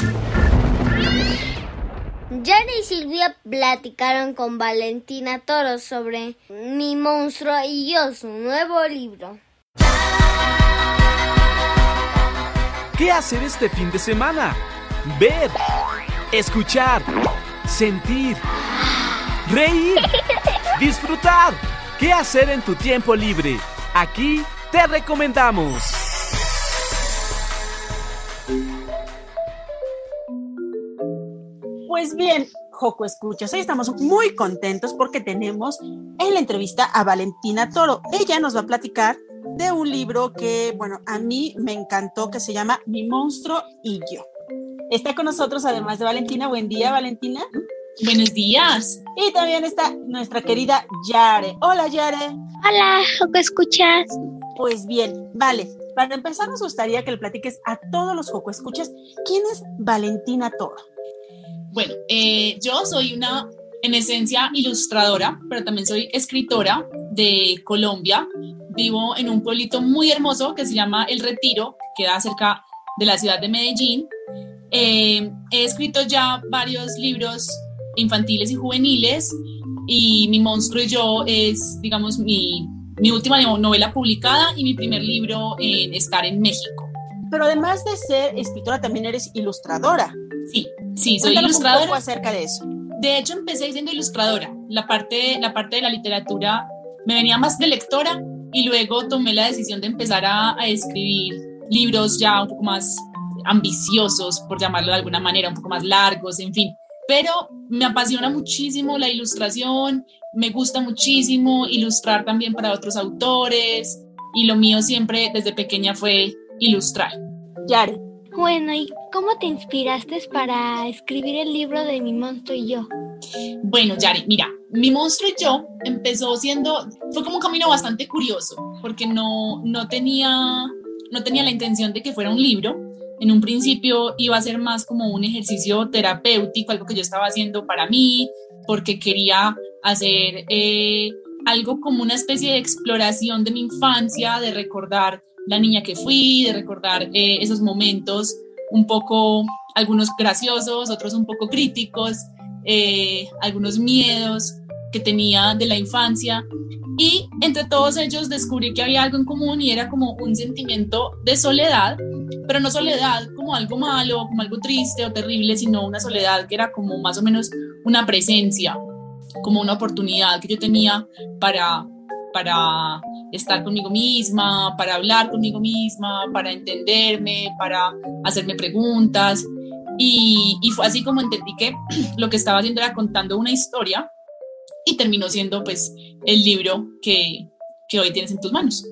Yara y Silvia platicaron con Valentina Toro sobre Mi monstruo y yo, su nuevo libro. ¿Qué hacer este fin de semana? Ver, escuchar, sentir, reír, disfrutar. ¿Qué hacer en tu tiempo libre? Aquí te recomendamos. Pues bien, Joco Escuchas, hoy estamos muy contentos porque tenemos en la entrevista a Valentina Toro. Ella nos va a platicar de un libro que, bueno, a mí me encantó, que se llama Mi monstruo y yo. Está con nosotros, además de Valentina. Buen día, Valentina. Buenos días. Y también está nuestra querida Yare. Hola, Yare. Hola, Joco Escuchas. Pues bien, vale. Para empezar, nos gustaría que le platiques a todos los Joco Escuchas quién es Valentina Toro. Bueno, eh, yo soy una, en esencia, ilustradora, pero también soy escritora de Colombia. Vivo en un pueblito muy hermoso que se llama El Retiro, que queda cerca de la ciudad de Medellín. Eh, he escrito ya varios libros infantiles y juveniles y Mi monstruo y yo es, digamos, mi, mi última novela publicada y mi primer libro en estar en México. Pero además de ser escritora, también eres ilustradora. Sí, sí, soy Cuéntanos ilustradora. un poco acerca de eso. De hecho, empecé siendo ilustradora. La parte, la parte de la literatura me venía más de lectora y luego tomé la decisión de empezar a, a escribir libros ya un poco más ambiciosos, por llamarlo de alguna manera, un poco más largos, en fin. Pero me apasiona muchísimo la ilustración, me gusta muchísimo ilustrar también para otros autores y lo mío siempre desde pequeña fue ilustrar. Yare. Bueno, ¿y cómo te inspiraste para escribir el libro de Mi monstruo y yo? Bueno, Yari, mira, mi monstruo y yo empezó siendo, fue como un camino bastante curioso, porque no, no, tenía, no tenía la intención de que fuera un libro. En un principio iba a ser más como un ejercicio terapéutico, algo que yo estaba haciendo para mí, porque quería hacer eh, algo como una especie de exploración de mi infancia, de recordar la niña que fui, de recordar eh, esos momentos un poco, algunos graciosos, otros un poco críticos, eh, algunos miedos que tenía de la infancia. Y entre todos ellos descubrí que había algo en común y era como un sentimiento de soledad, pero no soledad como algo malo, como algo triste o terrible, sino una soledad que era como más o menos una presencia, como una oportunidad que yo tenía para, para estar conmigo misma, para hablar conmigo misma, para entenderme, para hacerme preguntas. Y, y, fue así como entendí que lo que estaba haciendo era contando una historia y terminó siendo pues el libro que, que hoy tienes en tus manos.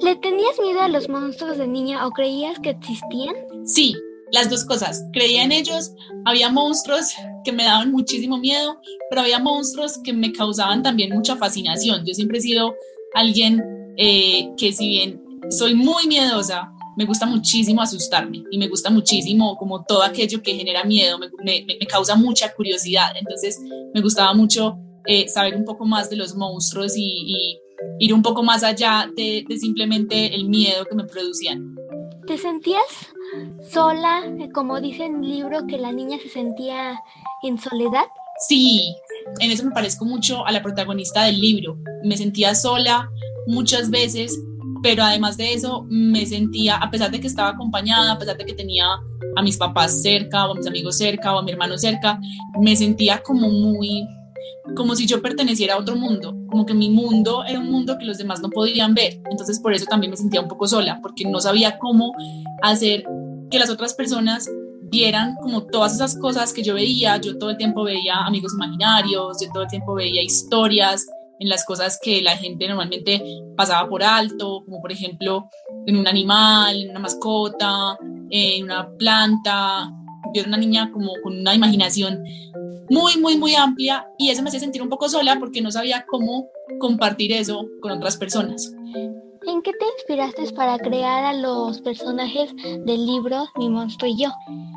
¿Le tenías miedo a los monstruos de niña o creías que existían? Sí, las dos cosas. Creía en ellos, había monstruos que me daban muchísimo miedo, pero había monstruos que me causaban también mucha fascinación. Yo siempre he sido alguien eh, que si bien soy muy miedosa, me gusta muchísimo asustarme y me gusta muchísimo como todo aquello que genera miedo, me, me, me causa mucha curiosidad. Entonces me gustaba mucho eh, saber un poco más de los monstruos y, y ir un poco más allá de, de, simplemente el miedo que me producían. ¿Te sentías sola, como dice en el libro, que la niña se sentía en soledad? Sí, en eso me parezco mucho a la protagonista del libro. Me sentía sola muchas veces, pero además de eso me sentía, a pesar de que estaba acompañada, a pesar de que tenía a mis papás cerca, o a mis amigos cerca, o a mi hermano cerca, me sentía como muy como si yo perteneciera a otro mundo, como que mi mundo era un mundo que los demás no podían ver. Entonces por eso también me sentía un poco sola, porque no sabía cómo hacer que las otras personas vieran como todas esas cosas que yo veía. Yo todo el tiempo veía amigos imaginarios, yo todo el tiempo veía historias en las cosas que la gente normalmente pasaba por alto, como por ejemplo en un animal, en una mascota, en una planta. Yo era una niña como con una imaginación muy, muy, muy amplia y eso me hacía sentir un poco sola porque no sabía cómo compartir eso con otras personas. ¿En qué te inspiraste para crear a los personajes del libro Mi monstruo y yo?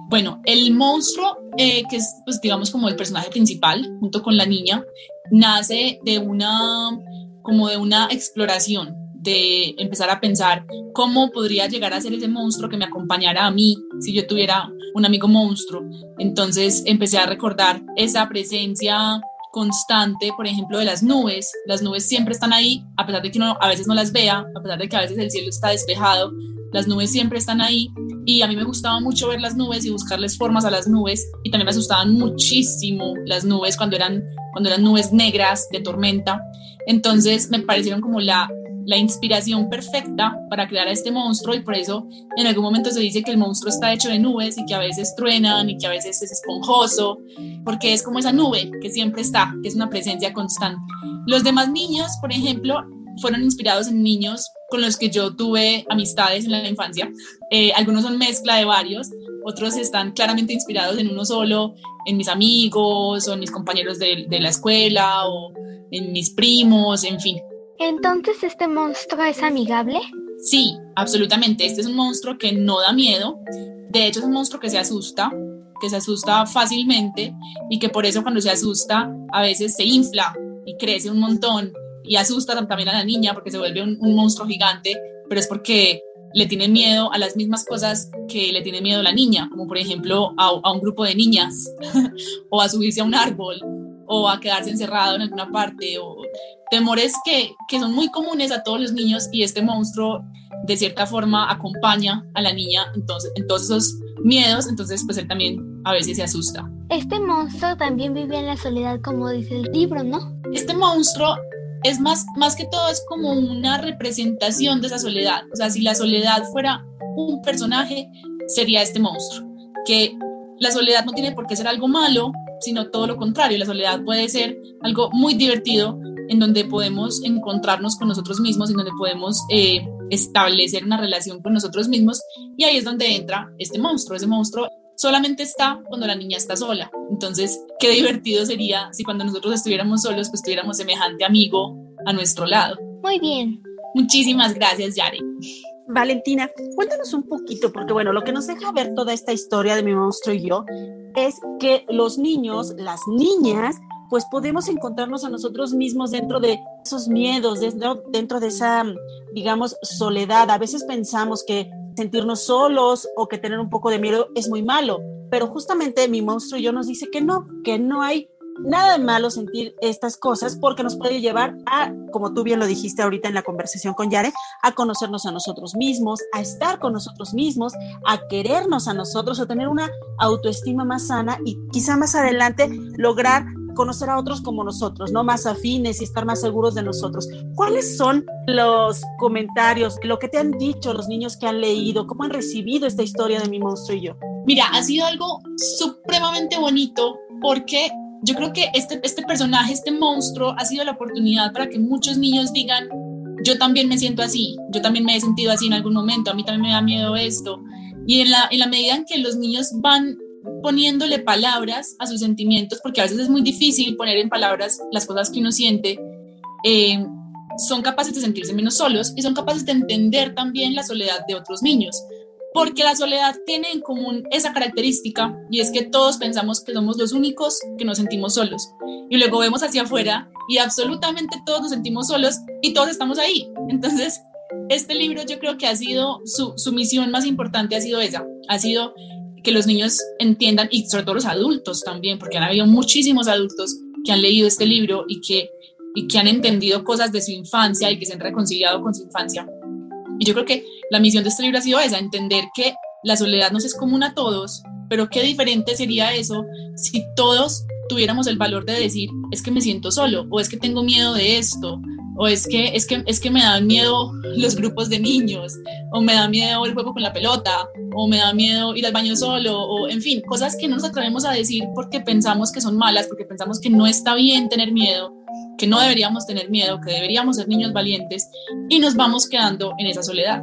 Bueno, el monstruo, eh, que es, pues, digamos, como el personaje principal, junto con la niña, nace de una, como de una exploración de empezar a pensar cómo podría llegar a ser ese monstruo que me acompañara a mí si yo tuviera un amigo monstruo. Entonces empecé a recordar esa presencia constante, por ejemplo, de las nubes. Las nubes siempre están ahí, a pesar de que uno a veces no las vea, a pesar de que a veces el cielo está despejado, las nubes siempre están ahí y a mí me gustaba mucho ver las nubes y buscarles formas a las nubes y también me asustaban muchísimo las nubes cuando eran, cuando eran nubes negras de tormenta. Entonces me parecieron como la la inspiración perfecta para crear a este monstruo y por eso en algún momento se dice que el monstruo está hecho de nubes y que a veces truenan y que a veces es esponjoso, porque es como esa nube que siempre está, que es una presencia constante. Los demás niños, por ejemplo, fueron inspirados en niños con los que yo tuve amistades en la infancia. Eh, algunos son mezcla de varios, otros están claramente inspirados en uno solo, en mis amigos o en mis compañeros de, de la escuela o en mis primos, en fin. Entonces, ¿este monstruo es amigable? Sí, absolutamente. Este es un monstruo que no da miedo. De hecho, es un monstruo que se asusta, que se asusta fácilmente y que por eso cuando se asusta a veces se infla y crece un montón y asusta también a la niña porque se vuelve un, monstruo gigante, pero es porque le tiene miedo a las mismas cosas que le tiene miedo la niña, como por ejemplo a, a un grupo de niñas o a subirse a un árbol o a quedarse encerrado en alguna parte o temores que, que son muy comunes a todos los niños y este monstruo de cierta forma acompaña a la niña entonces, en todos esos miedos, entonces pues él también a veces se asusta. Este monstruo también vive en la soledad como dice el libro, ¿no? Este monstruo es más, más que todo es como una representación de esa soledad, o sea, si la soledad fuera un personaje, sería este monstruo, que la soledad no tiene por qué ser algo malo, sino todo lo contrario, la soledad puede ser algo muy divertido en donde podemos encontrarnos con nosotros mismos, en donde podemos eh, establecer una relación con nosotros mismos y ahí es donde entra este monstruo, ese monstruo solamente está cuando la niña está sola. Entonces, qué divertido sería si cuando nosotros estuviéramos solos, pues tuviéramos semejante amigo a nuestro lado. Muy bien. Muchísimas gracias, Yare. Valentina, cuéntanos un poquito, porque bueno, lo que nos deja ver toda esta historia de mi monstruo y yo es que los niños, las niñas, pues podemos encontrarnos a nosotros mismos dentro de esos miedos, dentro, dentro de esa, digamos, soledad. A veces pensamos que sentirnos solos o que tener un poco de miedo es muy malo, pero justamente mi monstruo y yo nos dice que no, que no hay nada de malo sentir estas cosas porque nos puede llevar a, como tú bien lo dijiste ahorita en la conversación con Yare, a conocernos a nosotros mismos, a estar con nosotros mismos, a querernos a nosotros, a tener una autoestima más sana y quizá más adelante lograr conocer a otros como nosotros, no más afines y estar más seguros de nosotros. ¿Cuáles son los comentarios, lo que te han dicho los niños que han leído, cómo han recibido esta historia de mi monstruo y yo? Mira, ha sido algo supremamente bonito porque yo creo que este, este personaje, este monstruo, ha sido la oportunidad para que muchos niños digan, yo también me siento así, yo también me he sentido así en algún momento, a mí también me da miedo esto. Y en la, en la medida en que los niños van poniéndole palabras a sus sentimientos, porque a veces es muy difícil poner en palabras las cosas que uno siente, eh, son capaces de sentirse menos solos y son capaces de entender también la soledad de otros niños porque la soledad tiene en común esa característica y es que todos pensamos que somos los únicos que nos sentimos solos y luego vemos hacia afuera y absolutamente todos nos sentimos solos y todos estamos ahí. Entonces, este libro yo creo que ha sido su, misión más importante ha sido esa, ha sido que los niños entiendan y sobre todo los adultos también, porque han habido muchísimos adultos que han leído este libro y que, y que han entendido cosas de su infancia y que se han reconciliado con su infancia y yo creo que la misión de este libro ha sido esa, entender que la soledad nos es común a todos, pero qué diferente sería eso si todos tuviéramos el valor de decir, es que me siento solo, o es que tengo miedo de esto, o es que, es que, es que me dan miedo los grupos de niños, o me da miedo el juego con la pelota, o me da miedo ir al baño solo, o en fin, cosas que no nos atrevemos a decir porque pensamos que son malas, porque pensamos que no está bien tener miedo, que no deberíamos tener miedo, que deberíamos ser niños valientes, y nos vamos quedando en esa soledad.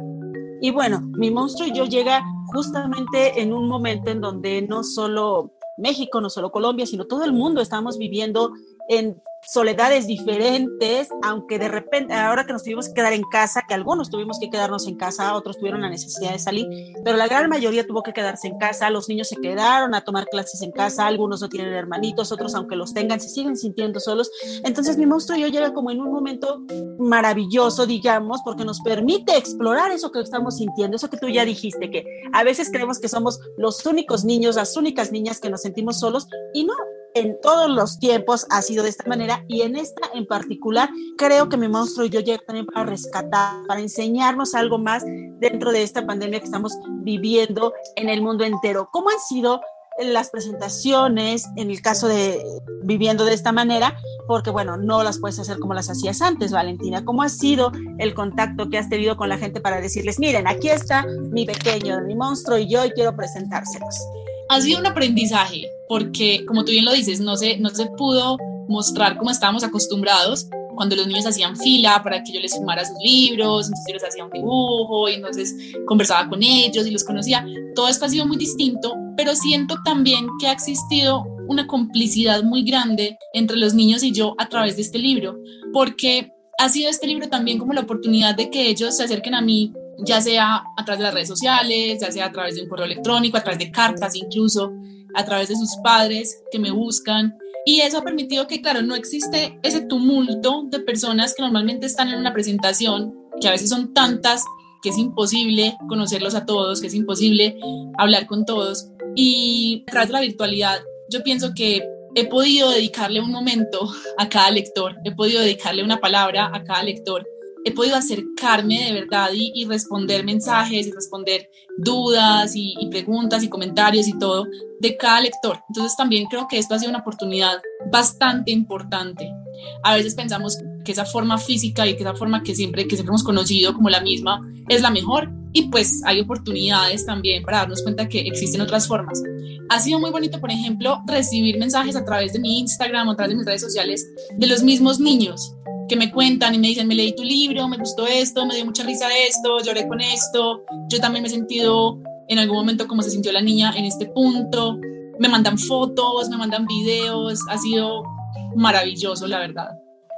Y bueno, mi monstruo y yo llega justamente en un momento en donde no solo México, no solo Colombia, sino todo el mundo estamos viviendo en soledades diferentes, aunque de repente, ahora que nos tuvimos que quedar en casa, que algunos tuvimos que quedarnos en casa, otros tuvieron la necesidad de salir, pero la gran mayoría tuvo que quedarse en casa, los niños se quedaron a tomar clases en casa, algunos no tienen hermanitos, otros aunque los tengan se siguen sintiendo solos. Entonces mi monstruo yo llega como en un momento maravilloso, digamos, porque nos permite explorar eso que estamos sintiendo, eso que tú ya dijiste, que a veces creemos que somos los únicos niños, las únicas niñas que nos sentimos solos y no, en todos los tiempos ha sido de esta manera y en esta en particular creo que mi monstruo y yo llego también para rescatar, para enseñarnos algo más dentro de esta pandemia que estamos viviendo en el mundo entero. ¿Cómo han sido las presentaciones en el caso de viviendo de esta manera? Porque bueno, no las puedes hacer como las hacías antes, Valentina. ¿Cómo ha sido el contacto que has tenido con la gente para decirles, miren, aquí está mi pequeño, mi monstruo y yo y quiero presentárselos? Ha sido un aprendizaje, porque como tú bien lo dices, no se, no se pudo mostrar como estábamos acostumbrados cuando los niños hacían fila para que yo les firmara sus libros, entonces yo les hacía un dibujo y entonces conversaba con ellos y los conocía. Todo esto ha sido muy distinto, pero siento también que ha existido una complicidad muy grande entre los niños y yo a través de este libro, porque ha sido este libro también como la oportunidad de que ellos se acerquen a mí ya sea a través de las redes sociales, ya sea a través de un correo electrónico, a través de cartas incluso, a través de sus padres que me buscan. Y eso ha permitido que, claro, no existe ese tumulto de personas que normalmente están en una presentación, que a veces son tantas que es imposible conocerlos a todos, que es imposible hablar con todos. Y de la virtualidad, yo pienso que he podido dedicarle un momento a cada lector, he podido dedicarle una palabra a cada lector he podido acercarme de verdad y, responder mensajes y responder dudas y, preguntas y comentarios y todo de cada lector. Entonces también creo que esto ha sido una oportunidad bastante importante. A veces pensamos que esa forma física y que esa forma que siempre, que siempre hemos conocido como la misma es la mejor y pues hay oportunidades también para darnos cuenta que existen otras formas. Ha sido muy bonito, por ejemplo, recibir mensajes a través de mi Instagram o a través de mis redes sociales de los mismos niños que me cuentan y me dicen, me leí tu libro, me gustó esto, me dio mucha risa esto, lloré con esto, yo también me he sentido en algún momento cómo se sintió la niña en este punto. Me mandan fotos, me mandan videos, ha sido maravilloso, la verdad.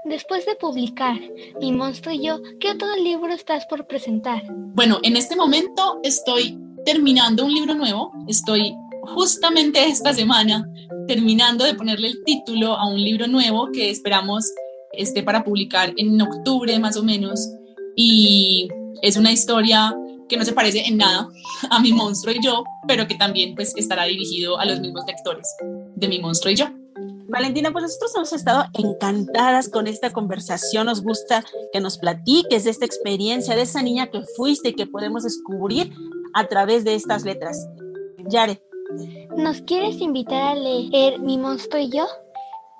Después de publicar Mi monstruo y yo, ¿qué otro libro estás por presentar? Bueno, en este momento estoy terminando un libro nuevo, estoy justamente esta semana terminando de ponerle el título a un libro nuevo que esperamos esté para publicar en octubre más o menos y es una historia que no se parece en nada a mi monstruo y yo, pero que también pues estará dirigido a los mismos lectores de mi monstruo y yo. Valentina, pues nosotros hemos estado encantadas con esta conversación. Nos gusta que nos platiques de esta experiencia, de esa niña que fuiste y que podemos descubrir a través de estas letras. Yare. ¿Nos quieres invitar a leer Mi monstruo y yo?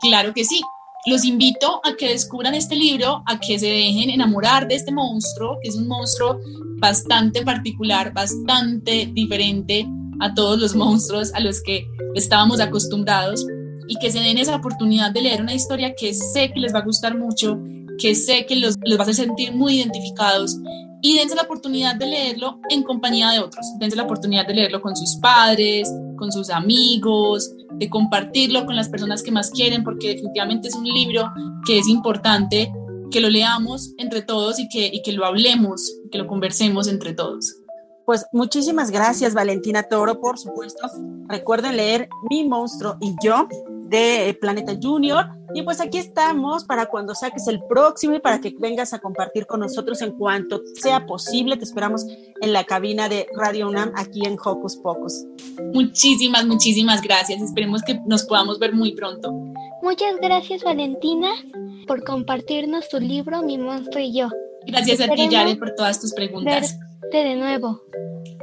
Claro que sí. Los invito a que descubran este libro, a que se dejen enamorar de este monstruo, que es un monstruo bastante particular, bastante diferente a todos los monstruos a los que estábamos acostumbrados y que se den esa oportunidad de leer una historia que sé que les va a gustar mucho, que sé que los, los va a hacer sentir muy identificados y dense la oportunidad de leerlo en compañía de otros, dense la oportunidad de leerlo con sus padres, con sus amigos, de compartirlo con las personas que más quieren, porque definitivamente es un libro que es importante que lo leamos entre todos y que, y que lo hablemos, que lo conversemos entre todos. Pues muchísimas gracias Valentina Toro, por supuesto. Recuerden leer Mi monstruo y yo de Planeta Junior. Y pues aquí estamos para cuando saques el próximo y para que vengas a compartir con nosotros en cuanto sea posible. Te esperamos en la cabina de Radio UNAM aquí en Hocus Pocus. Muchísimas, muchísimas gracias. Esperemos que nos podamos ver muy pronto. Muchas gracias Valentina por compartirnos tu libro Mi monstruo y yo. Gracias a ti, Yare, por todas tus preguntas. De nuevo.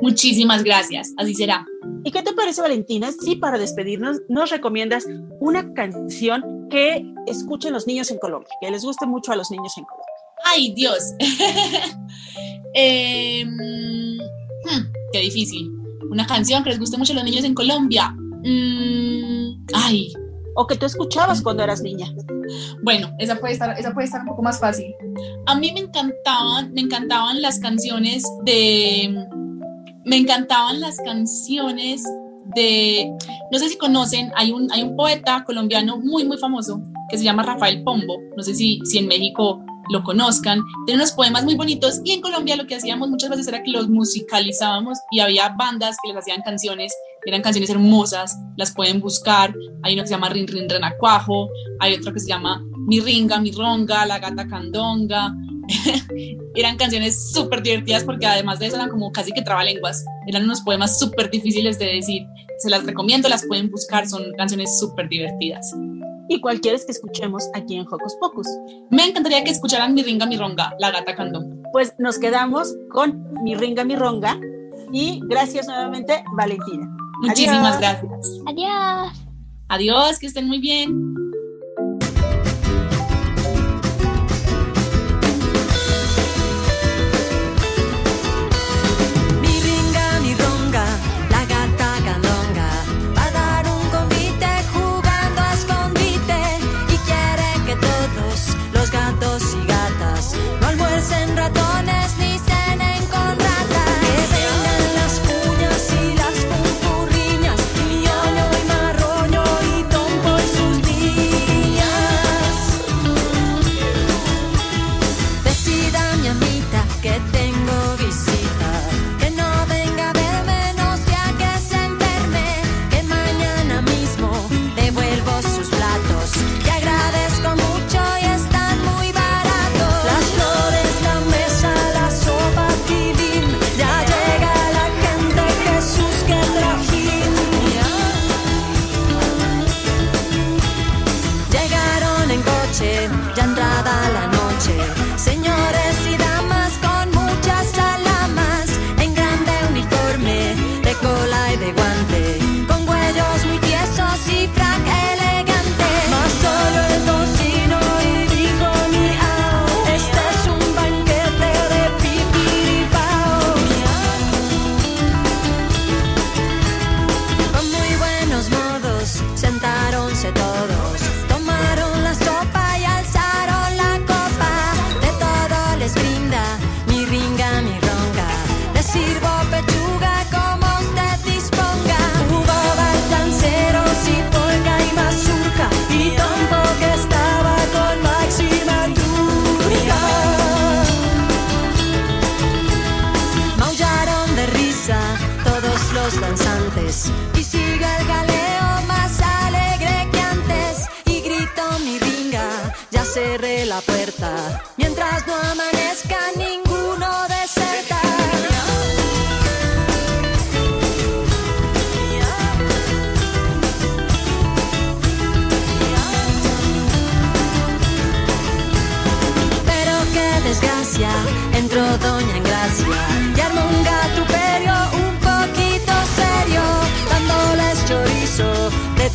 Muchísimas gracias. Así será. ¿Y qué te parece, Valentina? Si para despedirnos nos recomiendas una canción que escuchen los niños en Colombia, que les guste mucho a los niños en Colombia. ¡Ay, Dios! Em, hmm, qué difícil. Una canción que les guste mucho a los niños en Colombia. Mm, ¡Ay! O que tú escuchabas cuando eras niña. Bueno, esa puede estar, esa puede estar un poco más fácil. A mí me encantaban, me encantaban las canciones de me encantaban las canciones de, no sé si conocen, hay un, hay un poeta colombiano muy, muy famoso que se llama Rafael Pombo, no sé si, si en México lo conozcan, tiene unos poemas muy bonitos y en Colombia lo que hacíamos muchas veces era que los musicalizábamos y había bandas que les hacían canciones, eran canciones hermosas, las pueden buscar, hay uno que se llama Rin Rin Renacuajo, hay otro que se llama Mi Ringa, Mi Ronga, La Gata Candonga, eran canciones súper divertidas porque además de eso eran como casi que trabalenguas. Eran unos poemas súper difíciles de decir. Se las recomiendo, las pueden buscar, son canciones súper divertidas. ¿Y cuál quieres que escuchemos aquí en Hocus Pocus? Me encantaría que escucharan Mi Ringa, Mi Ronga, La Gata Candón. Pues nos quedamos con Mi Ringa, Mi Ronga y gracias nuevamente, Valentina. Muchísimas gracias. Adiós. Adiós, que estén muy bien.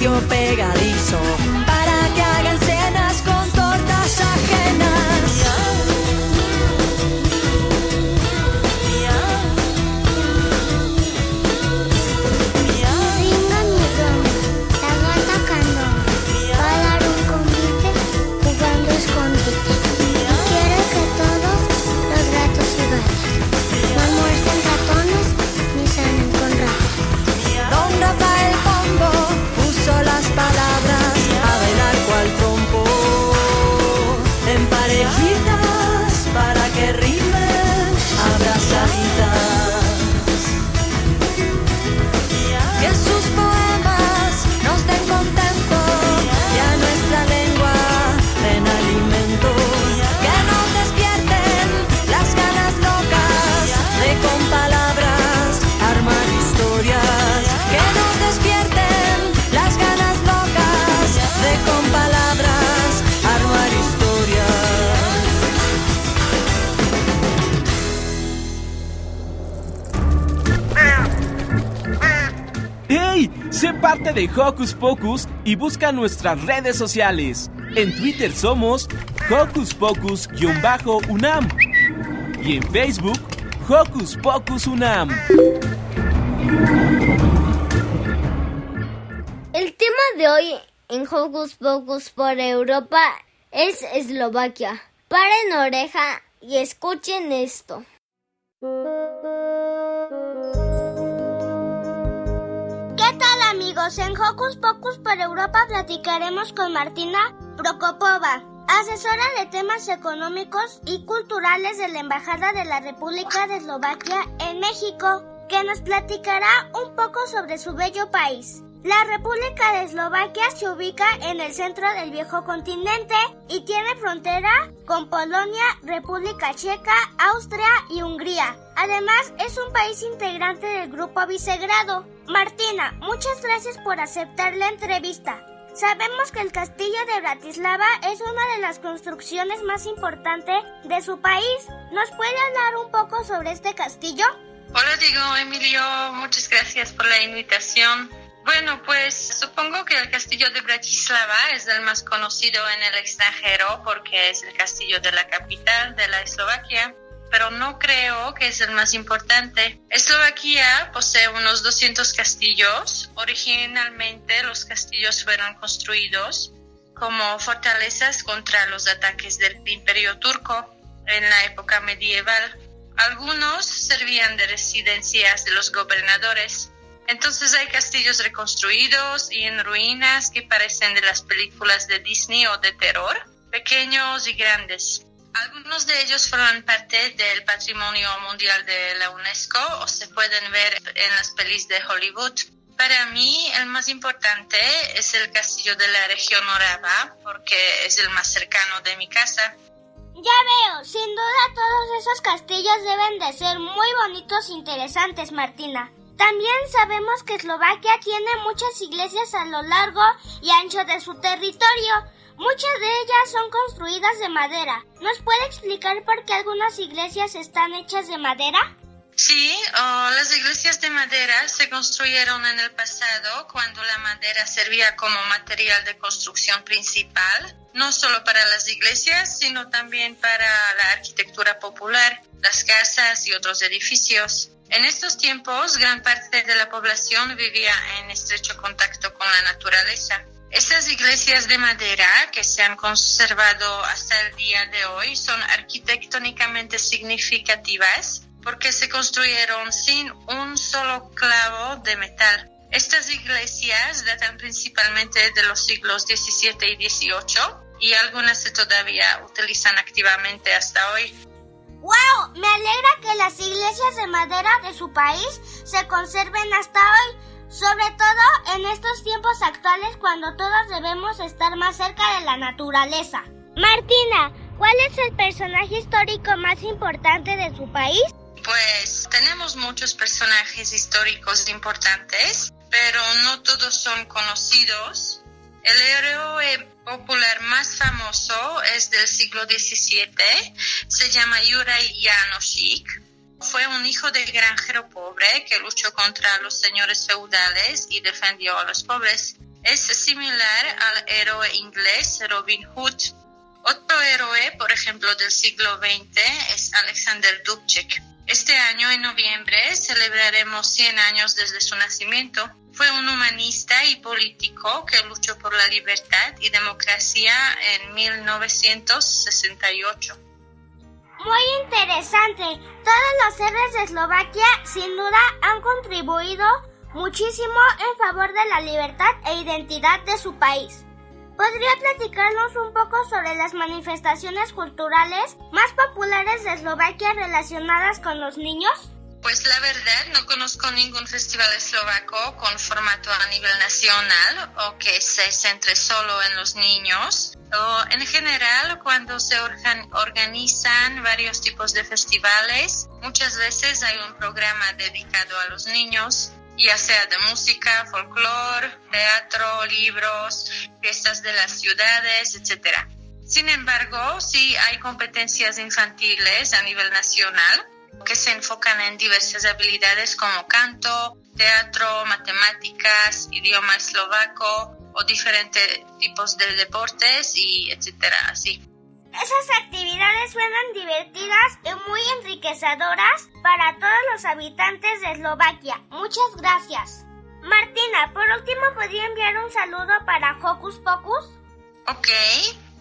Tío pegadizo de Hocus Pocus y busca nuestras redes sociales. En Twitter somos Hocus Pocus-UNAM y en Facebook Hocus Pocus UNAM. El tema de hoy en Hocus Pocus por Europa es Eslovaquia. Paren oreja y escuchen esto. En Hocus Pocus por Europa platicaremos con Martina Prokopova, asesora de temas económicos y culturales de la Embajada de la República de Eslovaquia en México, que nos platicará un poco sobre su bello país. La República de Eslovaquia se ubica en el centro del viejo continente y tiene frontera con Polonia, República Checa, Austria y Hungría. Además, es un país integrante del Grupo Visegrado. Martina, muchas gracias por aceptar la entrevista. Sabemos que el castillo de Bratislava es una de las construcciones más importantes de su país. ¿Nos puede hablar un poco sobre este castillo? Hola, digo Emilio, muchas gracias por la invitación. Bueno, pues supongo que el castillo de Bratislava es el más conocido en el extranjero porque es el castillo de la capital de la Eslovaquia, pero no creo que es el más importante. Eslovaquia posee unos 200 castillos. Originalmente los castillos fueron construidos como fortalezas contra los ataques del imperio turco en la época medieval. Algunos servían de residencias de los gobernadores. Entonces hay castillos reconstruidos y en ruinas que parecen de las películas de Disney o de terror, pequeños y grandes. Algunos de ellos forman parte del patrimonio mundial de la UNESCO o se pueden ver en las pelis de Hollywood. Para mí el más importante es el castillo de la región Orava porque es el más cercano de mi casa. Ya veo, sin duda todos esos castillos deben de ser muy bonitos e interesantes, Martina. También sabemos que Eslovaquia tiene muchas iglesias a lo largo y ancho de su territorio. Muchas de ellas son construidas de madera. ¿Nos puede explicar por qué algunas iglesias están hechas de madera? Sí, las iglesias de madera se construyeron en el pasado cuando la madera servía como material de construcción principal, no solo para las iglesias, sino también para la arquitectura popular, las casas y otros edificios. En estos tiempos, gran parte de la población vivía en estrecho contacto con la naturaleza. Estas iglesias de madera que se han conservado hasta el día de hoy son arquitectónicamente significativas porque se construyeron sin un solo clavo de metal. Estas iglesias datan principalmente de los siglos XVII y XVIII y algunas se todavía utilizan activamente hasta hoy. ¡Wow! Me alegra que las iglesias de madera de su país se conserven hasta hoy, sobre todo en estos tiempos actuales cuando todos debemos estar más cerca de la naturaleza. Martina, ¿cuál es el personaje histórico más importante de su país? Pues tenemos muchos personajes históricos importantes, pero no todos son conocidos. El héroe popular más famoso es del siglo XVII, se llama Juraj Janošík. Fue un hijo del granjero pobre que luchó contra los señores feudales y defendió a los pobres. Es similar al héroe inglés Robin Hood. Otro héroe, por ejemplo, del siglo XX es Alexander Dubček. Este año, en noviembre, celebraremos 100 años desde su nacimiento. Fue un humanista y político que luchó por la libertad y democracia en 1968. Muy interesante. Todos los héroes de Eslovaquia sin duda han contribuido muchísimo en favor de la libertad e identidad de su país. ¿Podría platicarnos un poco sobre las manifestaciones culturales más populares de Eslovaquia relacionadas con los niños? Pues la verdad no conozco ningún festival eslovaco con formato a nivel nacional o que se centre solo en los niños. O en general, cuando se organizan varios tipos de festivales, muchas veces hay un programa dedicado a los niños, ya sea de música, folclore, teatro, libros, fiestas de las ciudades, etc. Sin embargo, sí hay competencias infantiles a nivel nacional que se enfocan en diversas habilidades como canto, teatro, matemáticas, idioma eslovaco o diferentes tipos de deportes y etcétera, así. Esas actividades suenan divertidas y muy enriquecedoras para todos los habitantes de Eslovaquia. Muchas gracias. Martina, por último, ¿podría enviar un saludo para Hocus Pocus? Ok,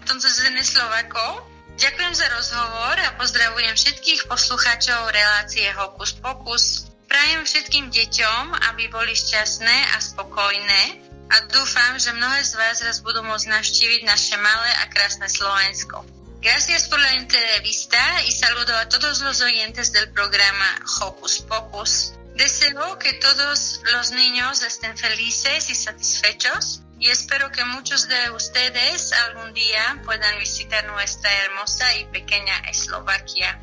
entonces en eslovaco Ďakujem za rozhovor a pozdravujem všetkých poslucháčov relácie Hokus Pokus. Prajem všetkým deťom, aby boli šťastné a spokojné a dúfam, že mnohé z vás raz budú môcť navštíviť naše malé a krásne Slovensko. Gracias por la entrevista y saludo a todos los oyentes del programa Hocus Pocus. Deseo que todos los niños estén felices y satisfechos y espero que muchos de ustedes algún día puedan visitar nuestra hermosa y pequeña Eslovaquia.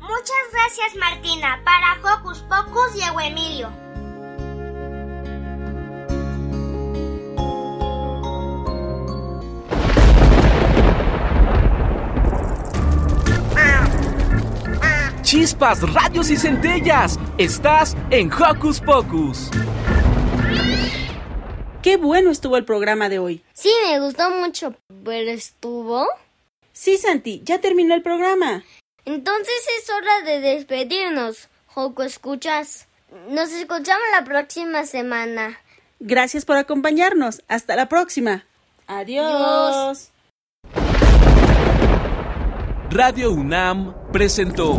Muchas gracias Martina, para Hocus Pocus Diego Emilio. Chispas, radios y centellas. Estás en Hocus Pocus. Qué bueno estuvo el programa de hoy. Sí, me gustó mucho. ¿Pero estuvo? Sí, Santi, ya terminó el programa. Entonces es hora de despedirnos. Joco, ¿escuchas? Nos escuchamos la próxima semana. Gracias por acompañarnos. Hasta la próxima. Adiós. Radio UNAM presentó